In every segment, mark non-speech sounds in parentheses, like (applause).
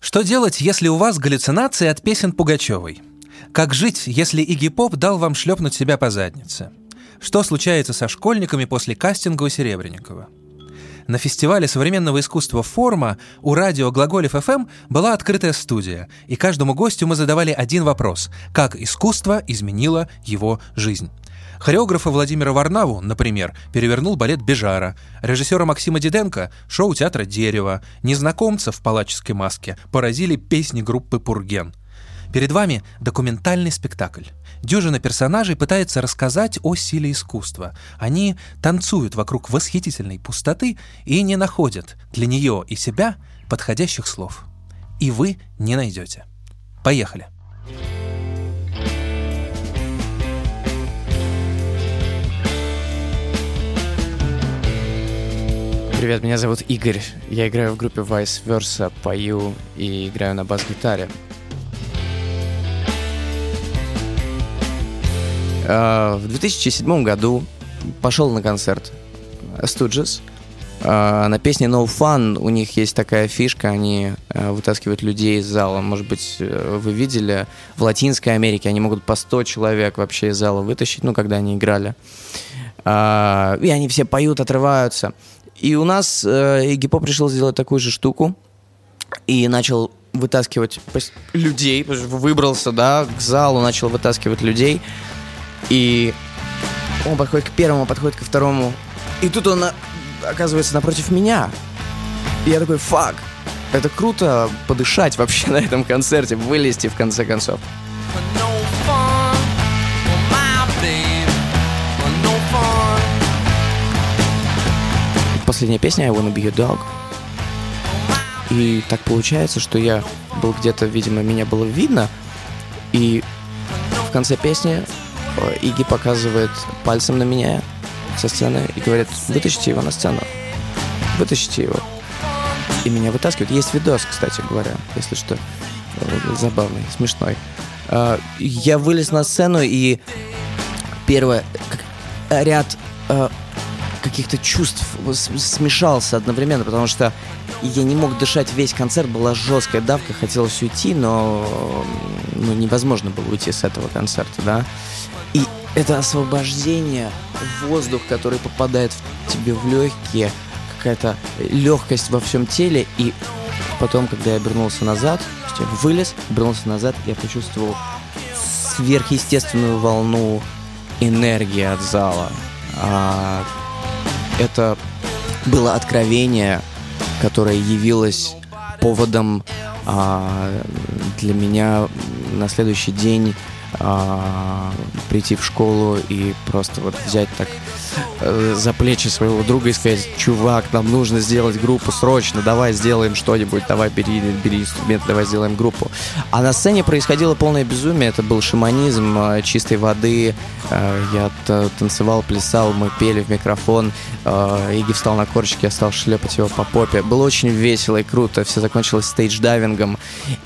Что делать, если у вас галлюцинации от песен Пугачевой? Как жить, если Игги Поп дал вам шлепнуть себя по заднице? Что случается со школьниками после кастинга у Серебренникова? На фестивале современного искусства «Форма» у радио «Глаголев ФМ» была открытая студия, и каждому гостю мы задавали один вопрос – как искусство изменило его жизнь? Хореографа Владимира Варнаву, например, перевернул балет Бежара, режиссера Максима Диденко – шоу театра «Дерево», незнакомца в палаческой маске поразили песни группы «Пурген». Перед вами документальный спектакль. Дюжина персонажей пытается рассказать о силе искусства. Они танцуют вокруг восхитительной пустоты и не находят для нее и себя подходящих слов. И вы не найдете. Поехали. Привет, меня зовут Игорь. Я играю в группе Vice Versa, пою и играю на бас-гитаре. А, в 2007 году пошел на концерт Stooges. А, на песне No Fun у них есть такая фишка, они а, вытаскивают людей из зала. Может быть, э, вы видели, в Латинской Америке они могут по 100 человек вообще из зала вытащить, ну, когда они играли. И они все поют, отрываются. И у нас э, Игги Поп решил сделать такую же штуку и начал вытаскивать людей, выбрался, да, к залу, начал вытаскивать людей. И он подходит к первому, подходит ко второму. И тут он оказывается напротив меня. И я такой, фак, это круто подышать вообще (laughs) на этом концерте, вылезти в конце концов. Последняя песня I Wanna Be Your Dog. И так получается, что я был где-то, видимо, меня было видно, и в конце песни Иги показывает пальцем на меня со сцены и говорит, вытащите его на сцену, вытащите его. И меня вытаскивают. Есть видос, кстати говоря, если что, забавный, смешной. А, я вылез на сцену и первое, ряд каких-то чувств смешался одновременно, потому что я не мог дышать весь концерт, была жесткая давка, хотелось уйти, но ну, невозможно было уйти с этого концерта, да. И это освобождение, воздух, который попадает в тебе в легкие, какая-то легкость во всем теле. И потом, когда я обернулся назад, я вылез, обернулся назад, я почувствовал сверхъестественную волну энергии от зала. А, это было откровение, которое явилось поводом а, для меня на следующий день а, прийти в школу и просто вот взять так э, за плечи своего друга и сказать, чувак, нам нужно сделать группу срочно, давай сделаем что-нибудь, давай бери, бери инструмент, давай сделаем группу. А на сцене происходило полное безумие, это был шаманизм э, чистой воды, э, я танцевал, плясал, мы пели в микрофон, Иги встал на карачки, я стал шлепать его по попе. Было очень весело и круто, все закончилось стейдж-дайвингом,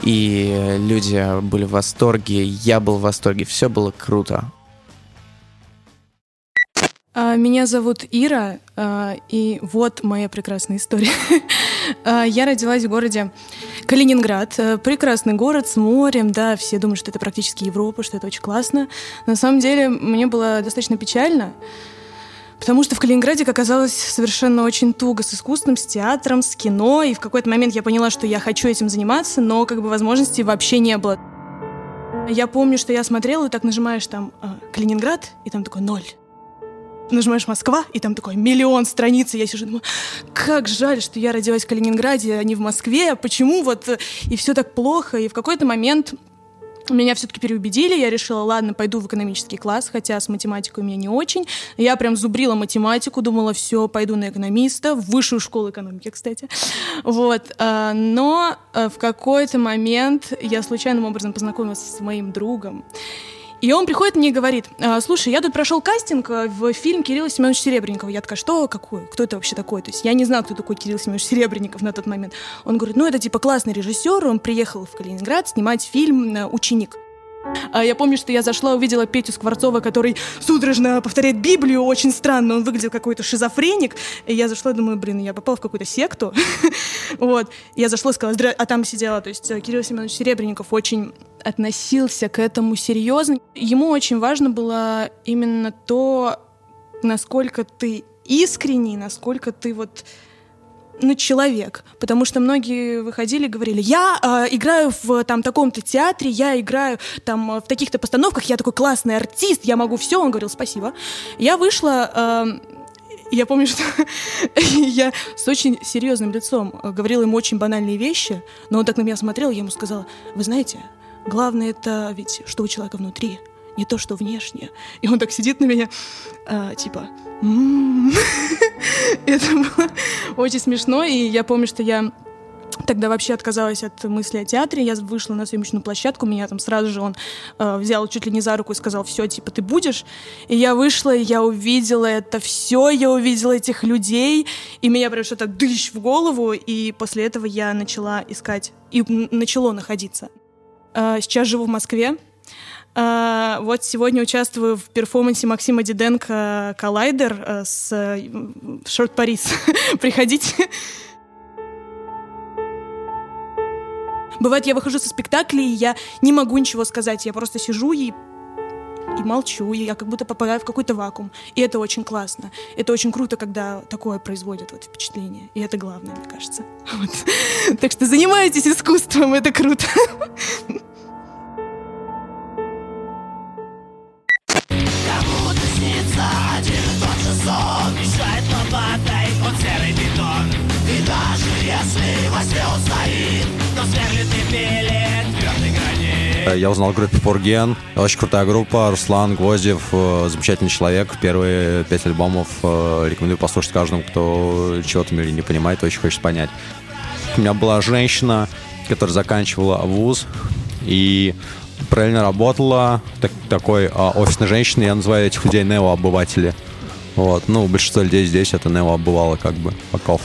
и люди были в восторге, я был в восторге, все было круто. А, меня зовут Ира, а, и вот моя прекрасная история. (laughs) А, я родилась в городе Калининград. Прекрасный город с морем, да, все думают, что это практически Европа, что это очень классно. На самом деле мне было достаточно печально, потому что в Калининграде оказалось совершенно очень туго с искусством, с театром, с кино, и в какой-то момент я поняла, что я хочу этим заниматься, но как бы возможностей вообще не было. Я помню, что я смотрела, и так нажимаешь там «Калининград», и там такой ноль нажимаешь Москва, и там такой миллион страниц, и я сижу, думаю, как жаль, что я родилась в Калининграде, а не в Москве, почему вот, и все так плохо, и в какой-то момент меня все-таки переубедили, я решила, ладно, пойду в экономический класс, хотя с математикой у меня не очень. Я прям зубрила математику, думала, все, пойду на экономиста, в высшую школу экономики, кстати. Вот. А, но а, в какой-то момент я случайным образом познакомилась с моим другом. И он приходит мне и говорит, «А, слушай, я тут прошел кастинг э, в фильм Кирилла Семеновича Серебренникова. Я такая, что, какой? Кто это вообще такой? То есть я не знала, кто такой Кирилл Семенович Серебренников на тот момент. Он говорит, ну это типа классный режиссер, он приехал в Калининград снимать фильм э, «Ученик». А я помню, что я зашла, увидела Петю Скворцова, который судорожно повторяет Библию, очень странно, он выглядел какой-то шизофреник, и я зашла, думаю, блин, я попала в какую-то секту, (laughs) вот, я зашла сказала, Здра... а там сидела, то есть э, Кирилл Семенович Серебренников очень относился к этому серьезно, ему очень важно было именно то, насколько ты искренний, насколько ты вот ну, человек. Потому что многие выходили и говорили, я э, играю в там таком-то театре, я играю там в таких-то постановках, я такой классный артист, я могу все. Он говорил, спасибо. Я вышла... Э, я помню, (laughs) что я с очень серьезным лицом говорила ему очень банальные вещи, но он так на меня смотрел, я ему сказала, вы знаете, главное это ведь, что у человека внутри, не то, что внешне. И он так сидит на меня, а, типа, (laughs) это было очень смешно, и я помню, что я Тогда вообще отказалась от мысли о театре. Я вышла на съемочную площадку, меня там сразу же он э, взял чуть ли не за руку и сказал, все, типа, ты будешь. И я вышла, и я увидела это все, я увидела этих людей, и меня прям что-то дыщ в голову, и после этого я начала искать, и начало находиться. Э, сейчас живу в Москве, вот сегодня участвую в перформансе Максима Диденко «Коллайдер» uh, с uh, «Шорт Парис». (laughs) Приходите. Бывает, я выхожу со спектакля, и я не могу ничего сказать. Я просто сижу и и молчу, и я как будто попадаю в какой-то вакуум. И это очень классно. Это очень круто, когда такое производит вот впечатление. И это главное, мне кажется. (laughs) Вот. Так что занимайтесь искусством, это круто. (laughs) Я узнал группу Фурген. Очень крутая группа. Руслан Гвоздев, э, замечательный человек. Первые пять альбомов э, рекомендую послушать каждому, кто чего-то в мире не понимает, очень хочет понять. У меня была женщина, которая заканчивала вуз и правильно работала, так, такой а, офисной женщиной, я называю этих людей неообыватели. Вот, ну, большинство людей здесь это Нео бывало как бы, Поков.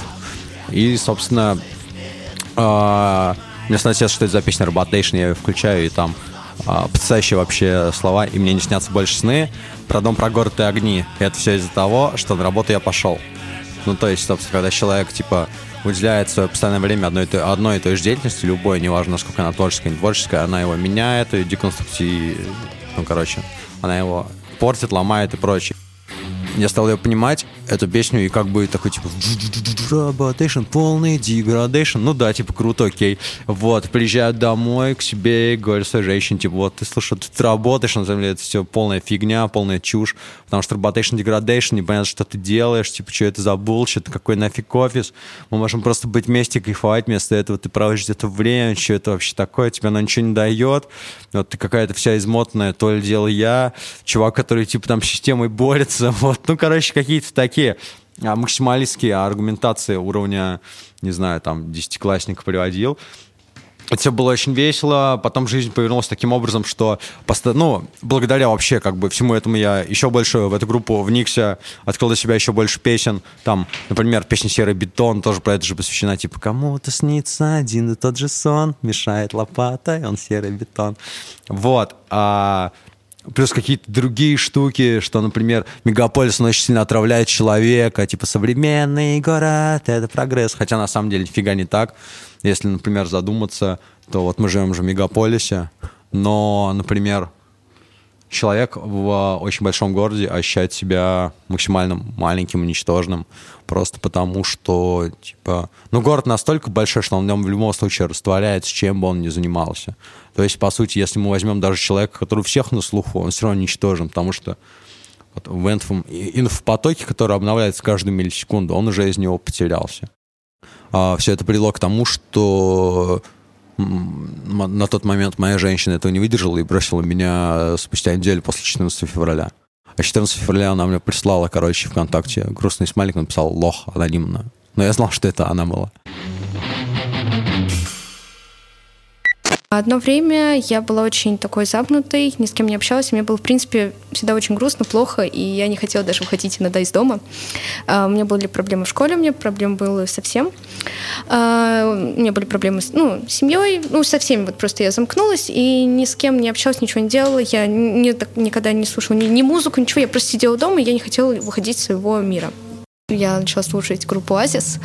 И, собственно, мне снится, что это за песня Robotation, я ее включаю, и там э, потрясающие вообще слова, и мне не снятся больше сны про дом, про город и огни. И это все из-за того, что на работу я пошел. Ну, то есть, собственно, когда человек, типа, уделяет свое постоянное время одной, той, одной и той же деятельности, любой, неважно, насколько она творческая, не творческая, она его меняет и деконструктив... Ну, короче, она его портит, ломает и прочее я стал ее понимать, эту песню, и как бы такой, типа, работейшн, полный деградейшн. Ну да, типа, круто, окей. Вот, приезжают домой к себе и говорят своей женщине, типа, вот, ты слушай, ты работаешь, на самом деле, это все полная фигня, полная чушь, потому что работейшн, деградейшн, непонятно, что ты делаешь, типа, что это за bullshit, какой нафиг офис. Мы можем просто быть вместе, кайфовать, вместо этого ты проводишь где-то время, что это вообще такое, тебе оно ничего не дает. Вот ты какая-то вся измотанная, то ли дело я, чувак, который, типа, там с системой борется, (laughs) вот, ну, короче, какие-то такие максималистские аргументации уровня, не знаю, там, десятиклассника приводил. Это все было очень весело, потом жизнь повернулась таким образом, что, ну, благодаря вообще как бы всему этому я еще больше в эту группу вникся, открыл для себя еще больше песен, там, например, песня «Серый бетон» тоже про это же посвящена, типа «Кому-то снится один и тот же сон, мешает лопатой, он серый бетон». Вот, а Плюс какие-то другие штуки, что, например, мегаполис, он очень сильно отравляет человека, типа современный город, это прогресс. Хотя на самом деле нифига не так. Если, например, задуматься, то вот мы живем же в мегаполисе, но, например, человек в очень большом городе ощущает себя максимально маленьким и ничтожным, просто потому что, типа, ну, город настолько большой, что он в нем в любом случае растворяется, чем бы он ни занимался. То есть, по сути, если мы возьмем даже человека, который у всех на слуху, он все равно ничтожен, потому что вот в инфом, инфопотоке, который обновляется каждую миллисекунду, он уже из него потерялся. А, все это привело к тому, что на тот момент моя женщина этого не выдержала и бросила меня спустя неделю после 14 февраля. А 14 февраля она мне прислала, короче, ВКонтакте грустный смайлик, написал «лох» анонимно. Но я знал, что это она была. Одно время я была очень такой запнутой, ни с кем не общалась. Мне было, в принципе, всегда очень грустно, плохо, и я не хотела даже выходить иногда из дома. А, у меня были проблемы в школе, у меня проблемы были со всем. А, у меня были проблемы с, ну, семьей, ну, со всеми. Вот просто я замкнулась и ни с кем не общалась, ничего не делала. Я не, так, никогда не слушала ни, ни музыку, ничего. Я просто сидела дома, и я не хотела выходить из своего мира. Я начала слушать группу «Оазис»,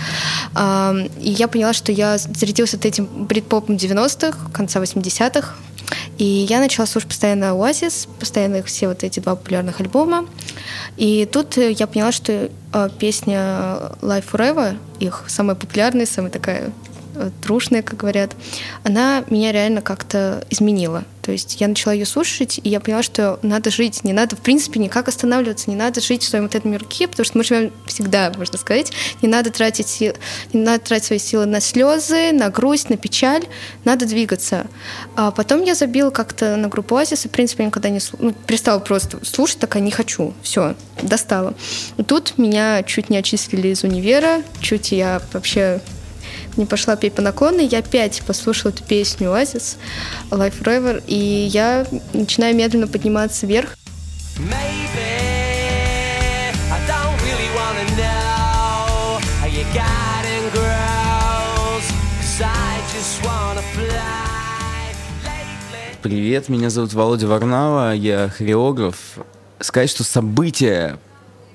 и я поняла, что я зарядилась от этим брит-попом 90-х, конца 80-х, и я начала слушать постоянно «Оазис», постоянно их все вот эти два популярных альбома. И тут я поняла, что а, песня «Life Forever», их самая популярная, самая такая трушная, как говорят, она меня реально как-то изменила. То есть я начала ее слушать, и я поняла, что надо жить, не надо, в принципе, никак останавливаться, не надо жить в своем вот этом мирке, потому что мы живем всегда, можно сказать. Не надо тратить, сил, не надо тратить свои силы на слезы, на грусть, на печаль, надо двигаться. А потом я забила как-то на группу Оазис, и, в принципе, я никогда не ну, перестала просто слушать, такая не хочу, все, достала. И тут меня чуть не отчислили из универа, чуть я вообще не пошла петь по наклону, я опять послушала эту песню Oasis Life Forever, и я начинаю медленно подниматься вверх. Привет, меня зовут Володя Варнава, я хореограф. Сказать, что событие,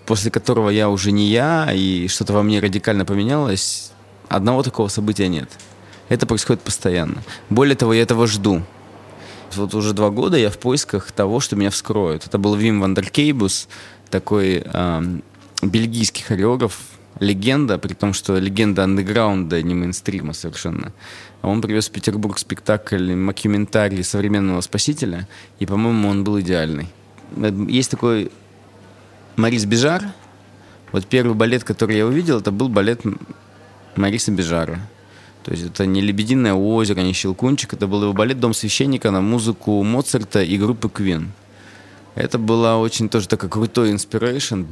после которого я уже не я, и что-то во мне радикально поменялось, Одного такого события нет. Это происходит постоянно. Более того, я этого жду. Вот уже два года я в поисках того, что меня вскроют. Это был Вим Вандекейбус, такой э, бельгийский хореограф, легенда, при том, что легенда андеграунда, не мейнстрима совершенно. Он привез в Петербург спектакль «Мокьюментари современного спасителя», и, по-моему, он был идеальный. Есть такой Морис Бежар. Вот первый балет, который я увидел, это был балет Мориса Бежара. То есть это не «Лебединое озеро», не «Щелкунчик», это был его балет «Дом священника» на музыку Моцарта и группы Queen. Это была очень тоже такой крутой inspiration.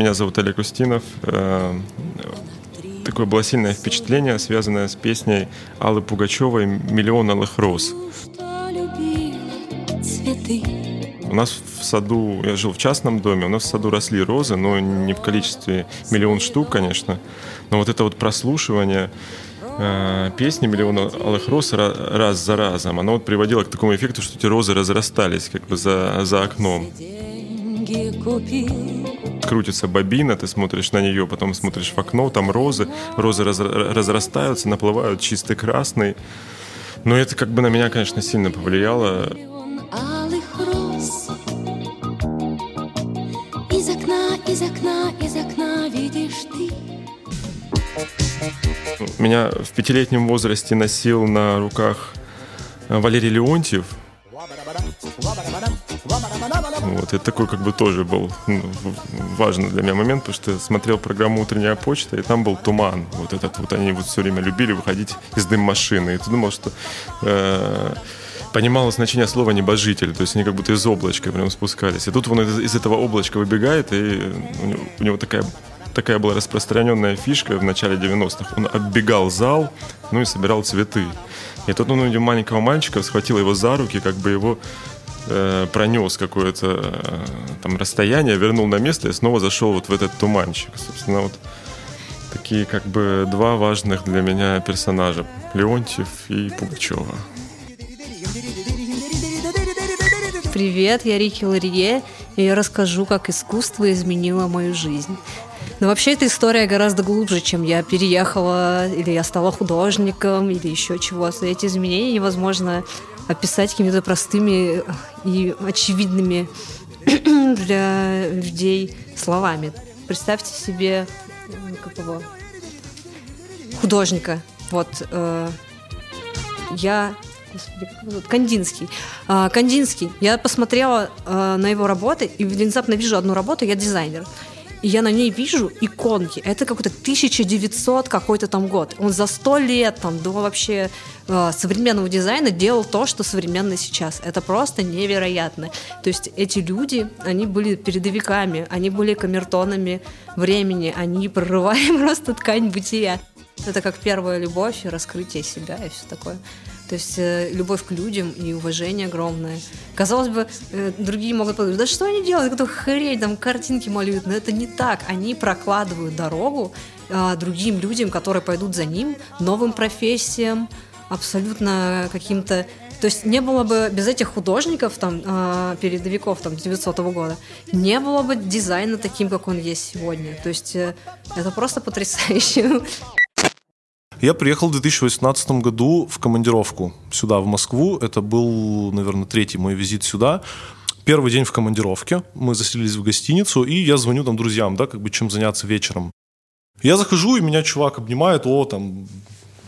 Меня зовут Олег Устинов. Э, такое было сильное впечатление, связанное с песней Аллы Пугачевой «Миллион алых роз». У нас в саду, я жил в частном доме, у нас в саду росли розы, но не в количестве миллион штук, конечно. Но вот это вот прослушивание э, песни «Миллион алых роз» раз за разом, оно вот приводило к такому эффекту, что эти розы разрастались как бы за, за окном крутится бобина, ты смотришь на нее, потом смотришь в окно, там розы, розы раз, разрастаются, наплывают чистый красный. Но это как бы на меня, конечно, сильно повлияло. Из окна, из окна, из окна видишь ты. Меня в пятилетнем возрасте носил на руках Валерий Леонтьев. Вот, это такой как бы тоже был ну, важный для меня момент, потому что смотрел программу «Утренняя почта», и там был туман. Вот этот вот они вот все время любили выходить из дым-машины. И ты думал, что э, понимало значение слова «небожитель», то есть они как будто из облачка прям спускались. И тут он из, из этого облачка выбегает, и у него, у него такая такая была распространенная фишка в начале 90-х. Он оббегал зал, ну и собирал цветы. И тут он увидел маленького мальчика, схватил его за руки, как бы его э, пронес какое-то э, там расстояние, вернул на место и снова зашел вот в этот туманчик. Собственно, вот такие как бы два важных для меня персонажа. Леонтьев и Пугачева. Привет, я Рики Ларье, и я расскажу, как искусство изменило мою жизнь. Но вообще эта история гораздо глубже, чем я переехала, или я стала художником, или еще чего-то. Эти изменения невозможно описать какими-то простыми и очевидными (clears throat) для людей словами. Представьте себе какого художника. Вот э, я? Кандинский. А, Кандинский. Я посмотрела а, на его работы, и внезапно вижу одну работу, я дизайнер. И я на ней вижу иконки. Это какой-то 1900 какой-то там год. Он за сто лет там до вообще э, современного дизайна делал то, что современно сейчас. Это просто невероятно. То есть эти люди, они были передовиками, они были камертонами времени, они прорывали (laughs) просто ткань бытия. Это как первая любовь и раскрытие себя и все такое. То есть э, любовь к людям и уважение огромное. Казалось бы, э, другие могут подумать, да что они делают, какую-то хрень, там картинки малюют. Но это не так. Они прокладывают дорогу э, другим людям, которые пойдут за ним, новым профессиям, абсолютно каким-то то есть не было бы без этих художников, там, э, передовиков там, 900 года, не было бы дизайна таким, как он есть сегодня. То есть э, это просто потрясающе. Я приехал в 2018 году в командировку сюда, в Москву. Это был, наверное, третий мой визит сюда. Первый день в командировке. Мы заселились в гостиницу, и я звоню там друзьям, да, как бы чем заняться вечером. Я захожу, и меня чувак обнимает, о, там,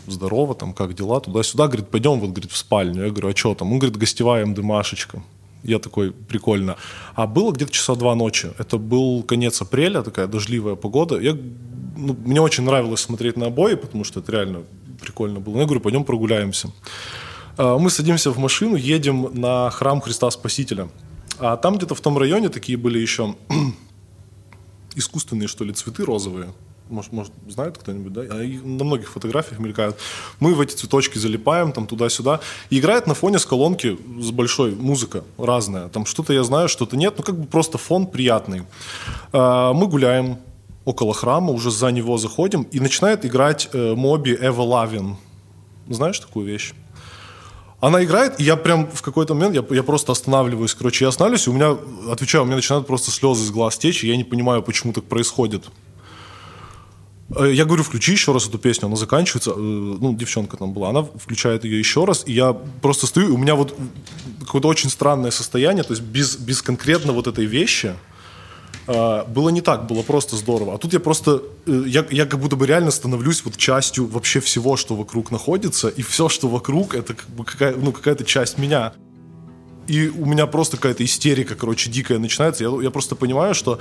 здорово, там, как дела, туда-сюда, говорит, пойдем, вот, говорит, в спальню. Я говорю, а что там? Он говорит, гостевая МДМашечка. Я такой, прикольно. А было где-то часа два ночи. Это был конец апреля, такая дождливая погода. Я ну, мне очень нравилось смотреть на обои, потому что это реально прикольно было. Я говорю, пойдем прогуляемся. А, мы садимся в машину, едем на храм Христа Спасителя. А там где-то в том районе такие были еще (clears throat) искусственные, что ли, цветы розовые. Может, может знает кто-нибудь, да? Они на многих фотографиях мелькают. Мы в эти цветочки залипаем, там туда-сюда. И играет на фоне с колонки с большой музыка разная. Там что-то я знаю, что-то нет. Ну, как бы просто фон приятный. А, мы гуляем, около храма, уже за него заходим, и начинает играть э, Моби Эва Лавин. Знаешь такую вещь? Она играет, и я прям в какой-то момент, я, я просто останавливаюсь, короче, я останавливаюсь, и у меня, отвечаю, у меня начинают просто слезы из глаз течь, и я не понимаю, почему так происходит. Э, я говорю, включи еще раз эту песню, она заканчивается, э, ну, девчонка там была, она включает ее еще раз, и я просто стою, и у меня вот какое-то очень странное состояние, то есть без, без конкретно вот этой вещи, было не так, было просто здорово. А тут я просто, э, я, я как будто бы реально становлюсь вот частью вообще всего, что вокруг находится, и все, что вокруг, это как бы какая, ну, какая-то часть меня. И у меня просто какая-то истерика, короче, дикая начинается. Я, я просто понимаю, что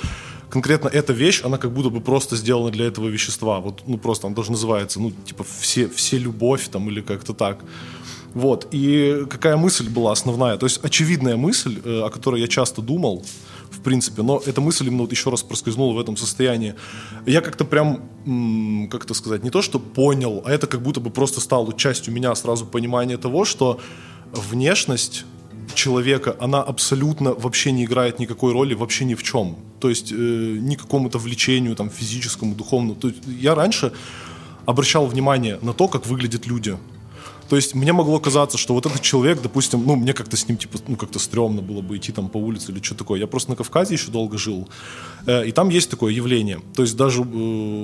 конкретно эта вещь, она как будто бы просто сделана для этого вещества. Вот, ну, просто она даже называется, ну, типа, все, все любовь там или как-то так. Вот. И какая мысль была основная? То есть очевидная мысль, э, о которой я часто думал, принципе, но эта мысль именно вот еще раз проскользнула в этом состоянии. Я как-то прям, как это сказать, не то что понял, а это как будто бы просто стало частью меня сразу понимание того, что внешность человека, она абсолютно вообще не играет никакой роли вообще ни в чем. То есть э, ни какому-то влечению там физическому, духовному. То есть я раньше обращал внимание на то, как выглядят люди. То есть мне могло казаться, что вот этот человек, допустим, ну, мне как-то с ним, типа, ну, как-то стрёмно было бы идти там по улице или что такое. Я просто на Кавказе еще долго жил, э, и там есть такое явление. То есть даже э,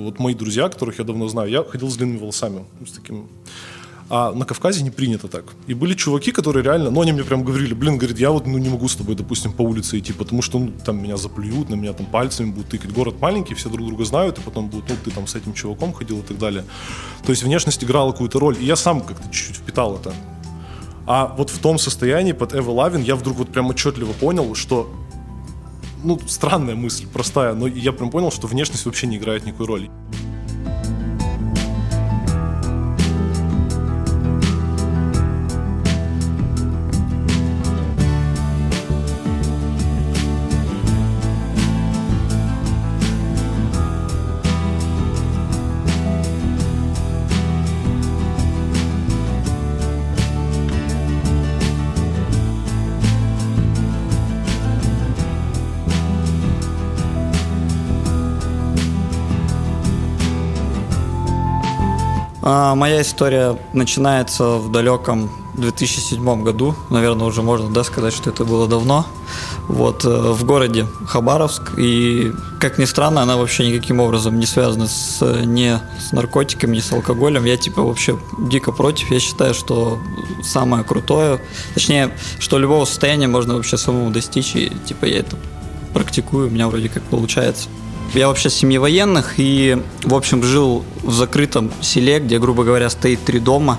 вот мои друзья, которых я давно знаю, я ходил с длинными волосами, с таким а на Кавказе не принято так. И были чуваки, которые реально, ну, они мне прям говорили, блин, говорит, я вот ну, не могу с тобой, допустим, по улице идти, потому что ну, там меня заплюют, на меня там пальцами будут тыкать. Город маленький, все друг друга знают, и потом будут, ну, ты там с этим чуваком ходил и так далее. То есть внешность играла какую-то роль. И я сам как-то чуть-чуть впитал это. А вот в том состоянии под Эва Лавин я вдруг вот прям отчетливо понял, что ну, странная мысль, простая, но я прям понял, что внешность вообще не играет никакой роли. А, моя история начинается в далеком 2007 году. Наверное, уже можно да, сказать, что это было давно. Вот, э, в городе Хабаровск. И, как ни странно, она вообще никаким образом не связана с, ни с наркотиками, ни с алкоголем. Я, типа, вообще дико против. Я считаю, что самое крутое, точнее, что любого состояния можно вообще самому достичь. И, типа, я это практикую, у меня вроде как получается. Я вообще с семьи военных и, в общем, жил в закрытом селе, где, грубо говоря, стоит три дома.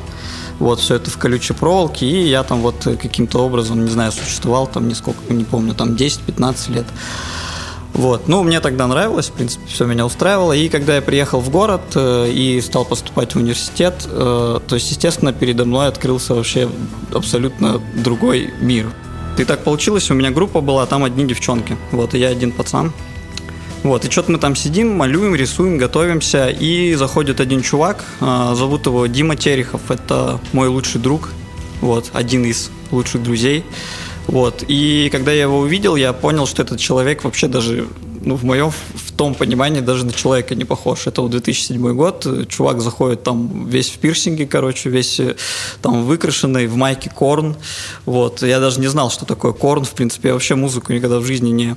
Вот, все это в колючей проволоке, и я там вот каким-то образом, не знаю, существовал там нисколько, не помню, там 10-15 лет. Вот. Ну, мне тогда нравилось, в принципе, все меня устраивало. И когда я приехал в город э, и стал поступать в университет, э, то есть, естественно, передо мной открылся вообще абсолютно другой мир. И так получилось, у меня группа была, там одни девчонки. Вот, и я один пацан. Вот, и что-то мы там сидим, малюем, рисуем, готовимся, и заходит один чувак, э, зовут его Дима Терехов, это мой лучший друг, вот, один из лучших друзей. Вот. И когда я его увидел, я понял, что этот человек вообще даже, ну, в моем, том понимании, даже на человека не похож. Это 2007 год, чувак заходит там весь в пирсинге, короче, весь э, там выкрашенный, в майке Корн. Вот. Я даже не знал, что такое Корн, в принципе, я вообще музыку никогда в жизни не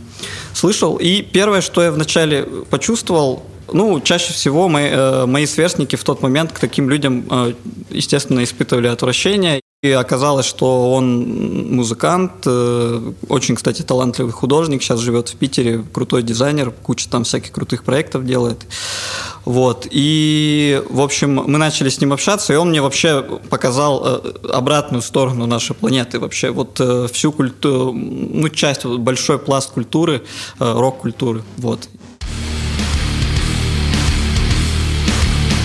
слышал. И первое, что я вначале почувствовал, ну, чаще всего мои, э, мои сверстники в тот момент к таким людям, э, естественно, испытывали отвращение. И оказалось, что он музыкант, э, очень, кстати, талантливый художник, сейчас живет в Питере, крутой дизайнер, куча там всяких крутых проектов делает. Вот. И, в общем, мы начали с ним общаться, и он мне вообще показал э, обратную сторону нашей планеты, вообще вот э, всю культуру, ну, часть, большой пласт культуры, рок-культуры, вот.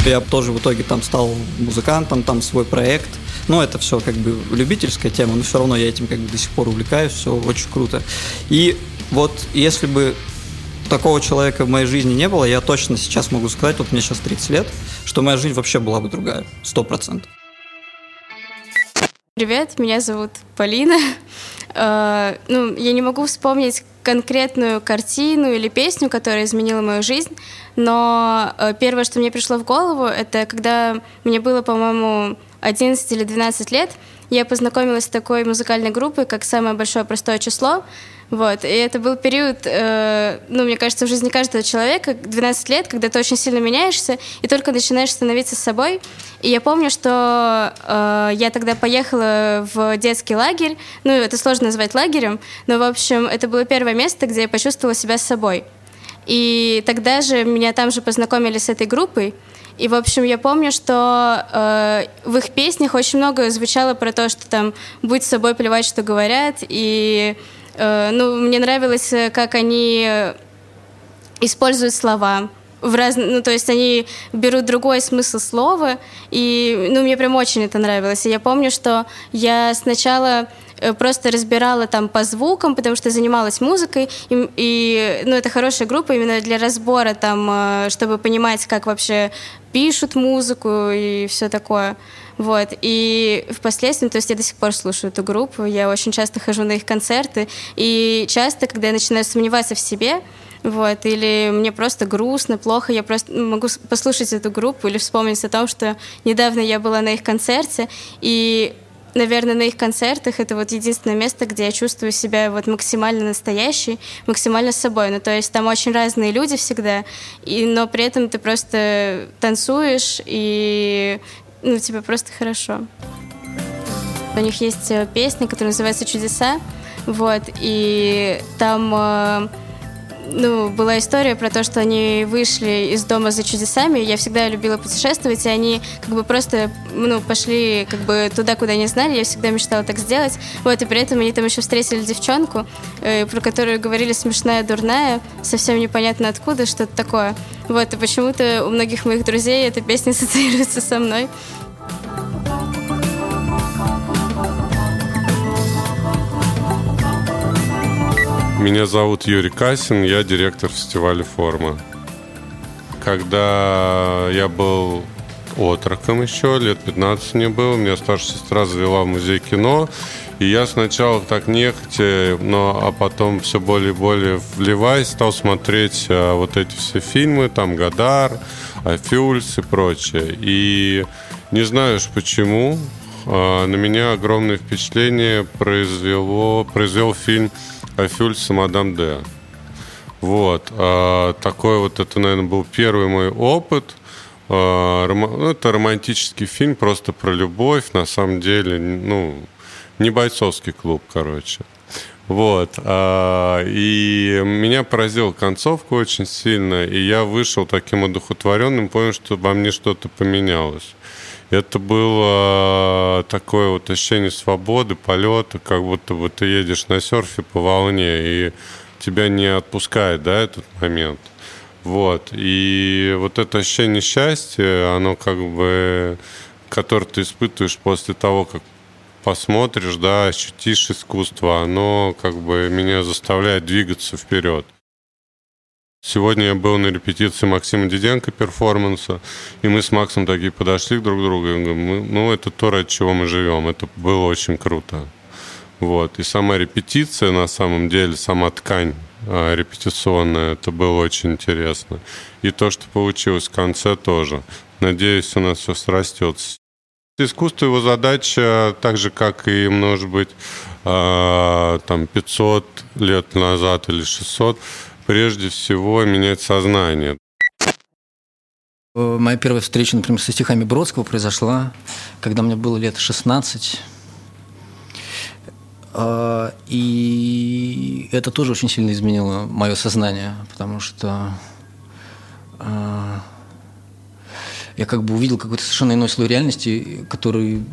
Я тоже в итоге там стал музыкантом, там свой проект – но это все как бы любительская тема, но все равно я этим как бы до сих пор увлекаюсь, все очень круто. И вот если бы такого человека в моей жизни не было, я точно сейчас могу сказать, вот мне сейчас 30 лет, что моя жизнь вообще была бы другая, сто процентов. Привет, меня зовут Полина. Uh, ну, я не могу вспомнить конкретную картину или песню, которая изменила мою жизнь, но uh, первое, что мне пришло в голову, это когда мне было, по-моему, 11 или 12 лет я познакомилась с такой музыкальной группой, как «Самое большое простое число». Вот. И это был период, э, ну, мне кажется, в жизни каждого человека, 12 лет, когда ты очень сильно меняешься и только начинаешь становиться собой. И я помню, что э, я тогда поехала в детский лагерь. Ну, это сложно назвать лагерем, но, в общем, это было первое место, где я почувствовала себя собой. И тогда же меня там же познакомили с этой группой. И, в общем, я помню, что э, в их песнях очень много звучало про то, что там «будь собой, плевать, что говорят». И, э, ну, мне нравилось, как они используют слова в раз... ну, то есть они берут другой смысл слова, и, ну, мне прям очень это нравилось. И я помню, что я сначала Э, просто разбирала там по звукам, потому что занималась музыкой, и, и ну, это хорошая группа именно для разбора, там, э, чтобы понимать, как вообще пишут музыку и все такое. Вот. И впоследствии, то есть я до сих пор слушаю эту группу, я очень часто хожу на их концерты, и часто, когда я начинаю сомневаться в себе, вот, или мне просто грустно, плохо, я просто могу послушать эту группу или вспомнить о том, что недавно я была на их концерте, и наверное, на их концертах это вот единственное место, где я чувствую себя вот максимально настоящей, максимально собой. Ну, то есть там очень разные люди всегда, и, но при этом ты просто танцуешь, и ну, тебе просто хорошо. У них есть э, песня, которая называется «Чудеса», вот, и там э, ну, была история про то, что они вышли из дома за чудесами. Я всегда любила путешествовать, и они как бы просто, ну, пошли как бы туда, куда не знали. Я всегда мечтала так сделать. Вот, и при этом они там еще встретили девчонку, э, про которую говорили смешная, дурная, совсем непонятно откуда, что-то такое. Вот, и почему-то у многих моих друзей эта песня (laughs) ассоциируется со мной. Меня зовут Юрий Касин, я директор фестиваля «Форма». Когда я был отроком еще, лет 15 мне было, меня старшая сестра завела в музей кино, и я сначала так нехотя, но а потом все более и более вливаясь, стал смотреть а, вот эти все фильмы, там «Гадар», «Афюльс» и прочее. И не знаю уж почему, а, на меня огромное впечатление произвело, произвел фильм Афюльс Мадам Д. Вот. А, такой вот, это, наверное, был первый мой опыт. А, ну, это романтический фильм просто про любовь. На самом деле, ну, не бойцовский клуб, короче. Вот. А, и меня поразила концовка очень сильно. И я вышел таким одухотворенным, понял, что во мне что-то поменялось. Это было такое вот ощущение свободы, полета, как будто бы ты едешь на серфе по волне, и тебя не отпускает, да, этот момент. Вот. И вот это ощущение счастья, оно как бы, которое ты испытываешь после того, как посмотришь, да, ощутишь искусство, оно как бы меня заставляет двигаться вперед. Сегодня я был на репетиции Максима Диденко перформанса, и мы с Максом такие подошли друг к другу и говорим, ну, это то, ради чего мы живем. Это было очень круто. Вот. И сама репетиция, на самом деле, сама ткань а, репетиционная, это было очень интересно. И то, что получилось в конце тоже. Надеюсь, у нас все срастется. Искусство его задача, так же, как и, может быть, а, там 500 лет назад или 600, прежде всего менять сознание. Э, моя первая встреча, например, со стихами Бродского произошла, когда мне было лет 16. А, и это тоже очень сильно изменило мое сознание, потому что а, я как бы увидел какой-то совершенно иной слой реальности, который,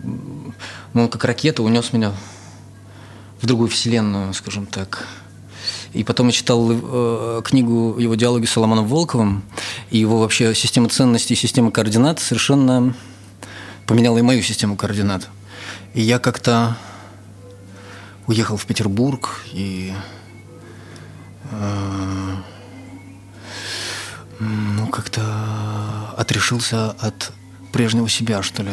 ну, как ракета унес меня в другую вселенную, скажем так. И потом я читал э, книгу его диалоги с Соломоном Волковым, и его вообще система ценностей, система координат совершенно поменяла и мою систему координат. И я как-то уехал в Петербург и э, ну как-то отрешился от прежнего себя, что ли.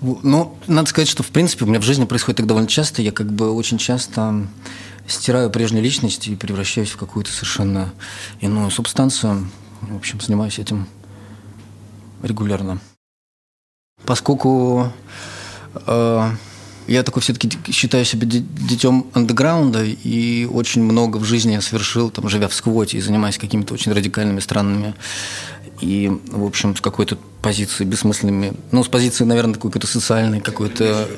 Ну, надо сказать, что в принципе у меня в жизни происходит так довольно часто. Я как бы очень часто стираю прежнюю личность и превращаюсь в какую-то совершенно иную субстанцию. В общем, занимаюсь этим регулярно. Поскольку э, я такой все-таки считаю себя детем андеграунда и очень много в жизни я совершил, там, живя в сквоте и занимаясь какими-то очень радикальными, странными и, в общем, с какой-то позиции бессмысленными, ну, с позиции, наверное, какой-то социальной, какой-то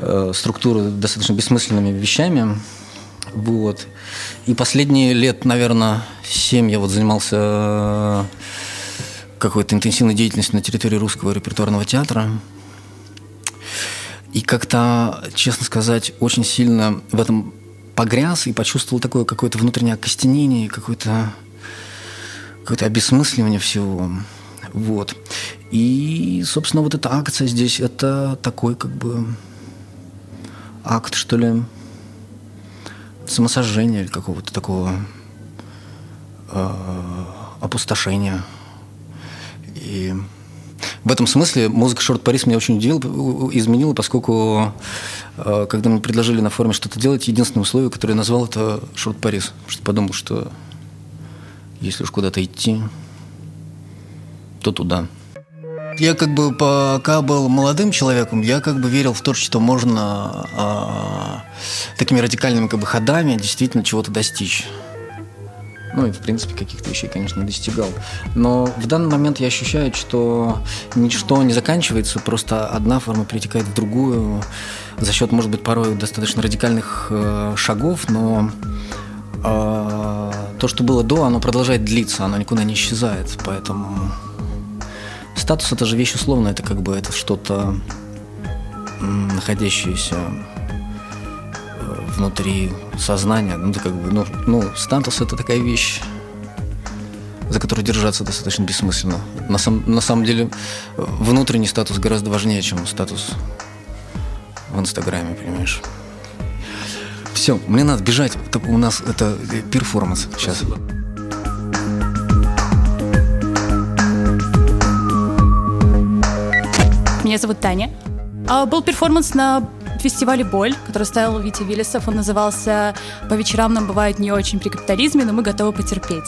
э, структуры достаточно бессмысленными вещами. Вот. И последние лет, наверное, семь я вот занимался э, какой-то интенсивной деятельностью на территории русского репертуарного театра. И как-то, честно сказать, очень сильно в этом погряз и почувствовал такое какое-то внутреннее окостенение, какое-то какое-то обесмысливание всего. Вот. И, собственно, вот эта акция здесь, это такой как бы акт, что ли, самосожжения или какого-то такого э, опустошения. И в этом смысле музыка Шорт Парис меня очень удивила, изменила, поскольку э, когда мне предложили на форуме что-то делать, единственное условие, которое я назвал, это Шорт Парис. Потому что подумал, что если уж куда-то идти, то туда. Я как бы пока был молодым человеком, я как бы верил в то, что можно а, такими радикальными как бы ходами действительно чего-то достичь. Ну и, в принципе, каких-то вещей, конечно, не достигал. Но в данный момент я ощущаю, что ничто не заканчивается, просто одна форма перетекает в другую за счет, может быть, порой достаточно радикальных э, шагов, но э, то, что было до, оно продолжает длиться, оно никуда не исчезает. Поэтому Статус это же вещь условная, это как бы это что-то находящееся э, внутри сознания. Ну, это как бы, ну, ну, статус это такая вещь, за которую держаться достаточно бессмысленно. На, сам, на самом деле, внутренний статус гораздо важнее, чем статус в Инстаграме, понимаешь? Все, мне надо бежать. У нас это перформанс сейчас. Спасибо. Меня зовут Таня. А, был перформанс на фестивале «Боль», который ставил Витя Виллисов. Он назывался «По вечерам нам бывает не очень при капитализме, но мы готовы потерпеть».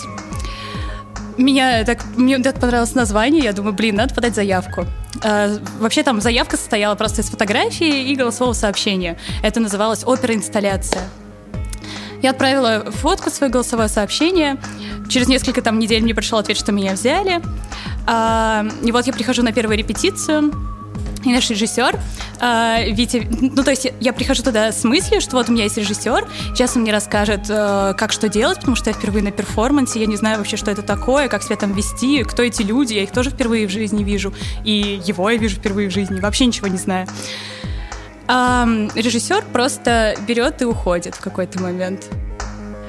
Меня так, мне так понравилось название, я думаю, блин, надо подать заявку. А, вообще там заявка состояла просто из фотографии и голосового сообщения. Это называлось «Опера-инсталляция». Я отправила фотку, свое голосовое сообщение. Через несколько там недель мне пришел ответ, что меня взяли. А, и вот я прихожу на первую репетицию. И наш режиссер, э, Витя, ну то есть я, прихожу туда с мыслью, что вот у меня есть режиссер, сейчас он мне расскажет, э, как что делать, потому что я впервые на перформансе, я не знаю вообще, что это такое, как себя там вести, кто эти люди, я их тоже впервые в жизни вижу, и его я вижу впервые в жизни, вообще ничего не знаю. А режиссер просто берет и уходит в какой-то момент.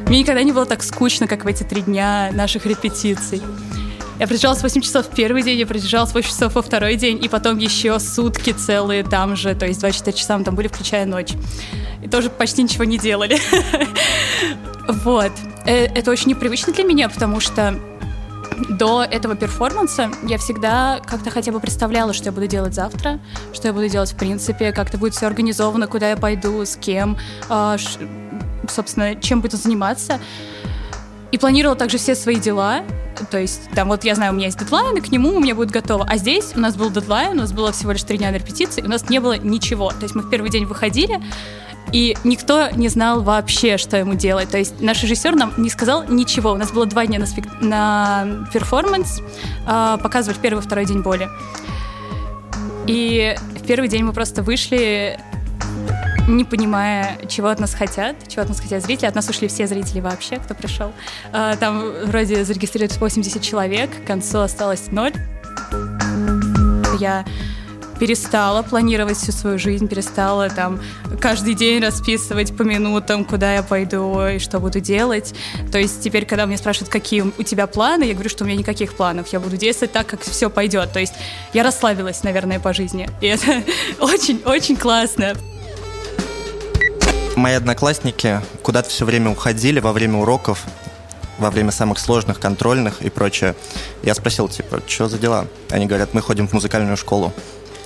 Мне никогда не было так скучно, как в эти три дня наших репетиций. Я продержалась 8 часов в первый день, я продержалась 8 часов во второй день, и потом еще сутки целые там же, то есть 24 часа мы там были, включая ночь. И тоже почти ничего не делали. (laughs) Вот. Э, это очень непривычно для меня, потому что до этого перформанса я всегда как-то хотя бы представляла, что я буду делать завтра, что я буду делать в принципе, как это будет все организовано, куда я пойду, с кем, а, собственно, чем буду заниматься. И планировала также все свои дела. То есть, там, вот я знаю, у меня есть дедлайн, и к нему у меня будет готово. А здесь у нас был дедлайн, у нас было всего лишь три дня на репетиции, у нас не было ничего. То есть мы в первый день выходили, и никто не знал вообще, что ему делать. То есть наш режиссер нам не сказал ничего. У нас было два дня на, спек... на перформанс, э, показывать первый и второй день боли. И в первый день мы просто вышли не понимая, чего от нас хотят, чего от нас хотят зрители. От нас ушли все зрители вообще, кто пришел. А, там вроде зарегистрировалось 80 человек, к концу осталось ноль. Я перестала планировать всю свою жизнь, перестала там каждый день расписывать по минутам, куда я пойду и что буду делать. То есть теперь, когда меня спрашивают, какие у тебя планы, я говорю, что у меня никаких планов. Я буду действовать так, как все пойдет. То есть я расслабилась, наверное, по жизни. И это (laughs) очень-очень классно мои одноклассники куда-то все время уходили во время уроков, во время самых сложных контрольных и прочее. Я спросил, типа, что за дела? Они говорят, мы ходим в музыкальную школу.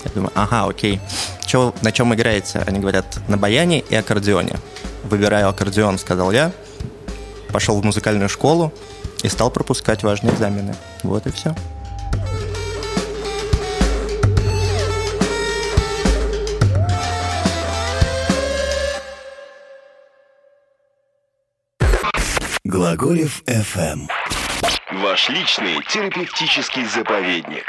Я думаю, ага, окей. Чё, на чем играете? Они говорят, на баяне и аккордеоне. Выбираю аккордеон, сказал я. Пошел в музыкальную школу и стал пропускать важные экзамены. Вот и все. Глаголев FM. Ваш личный терапевтический заповедник.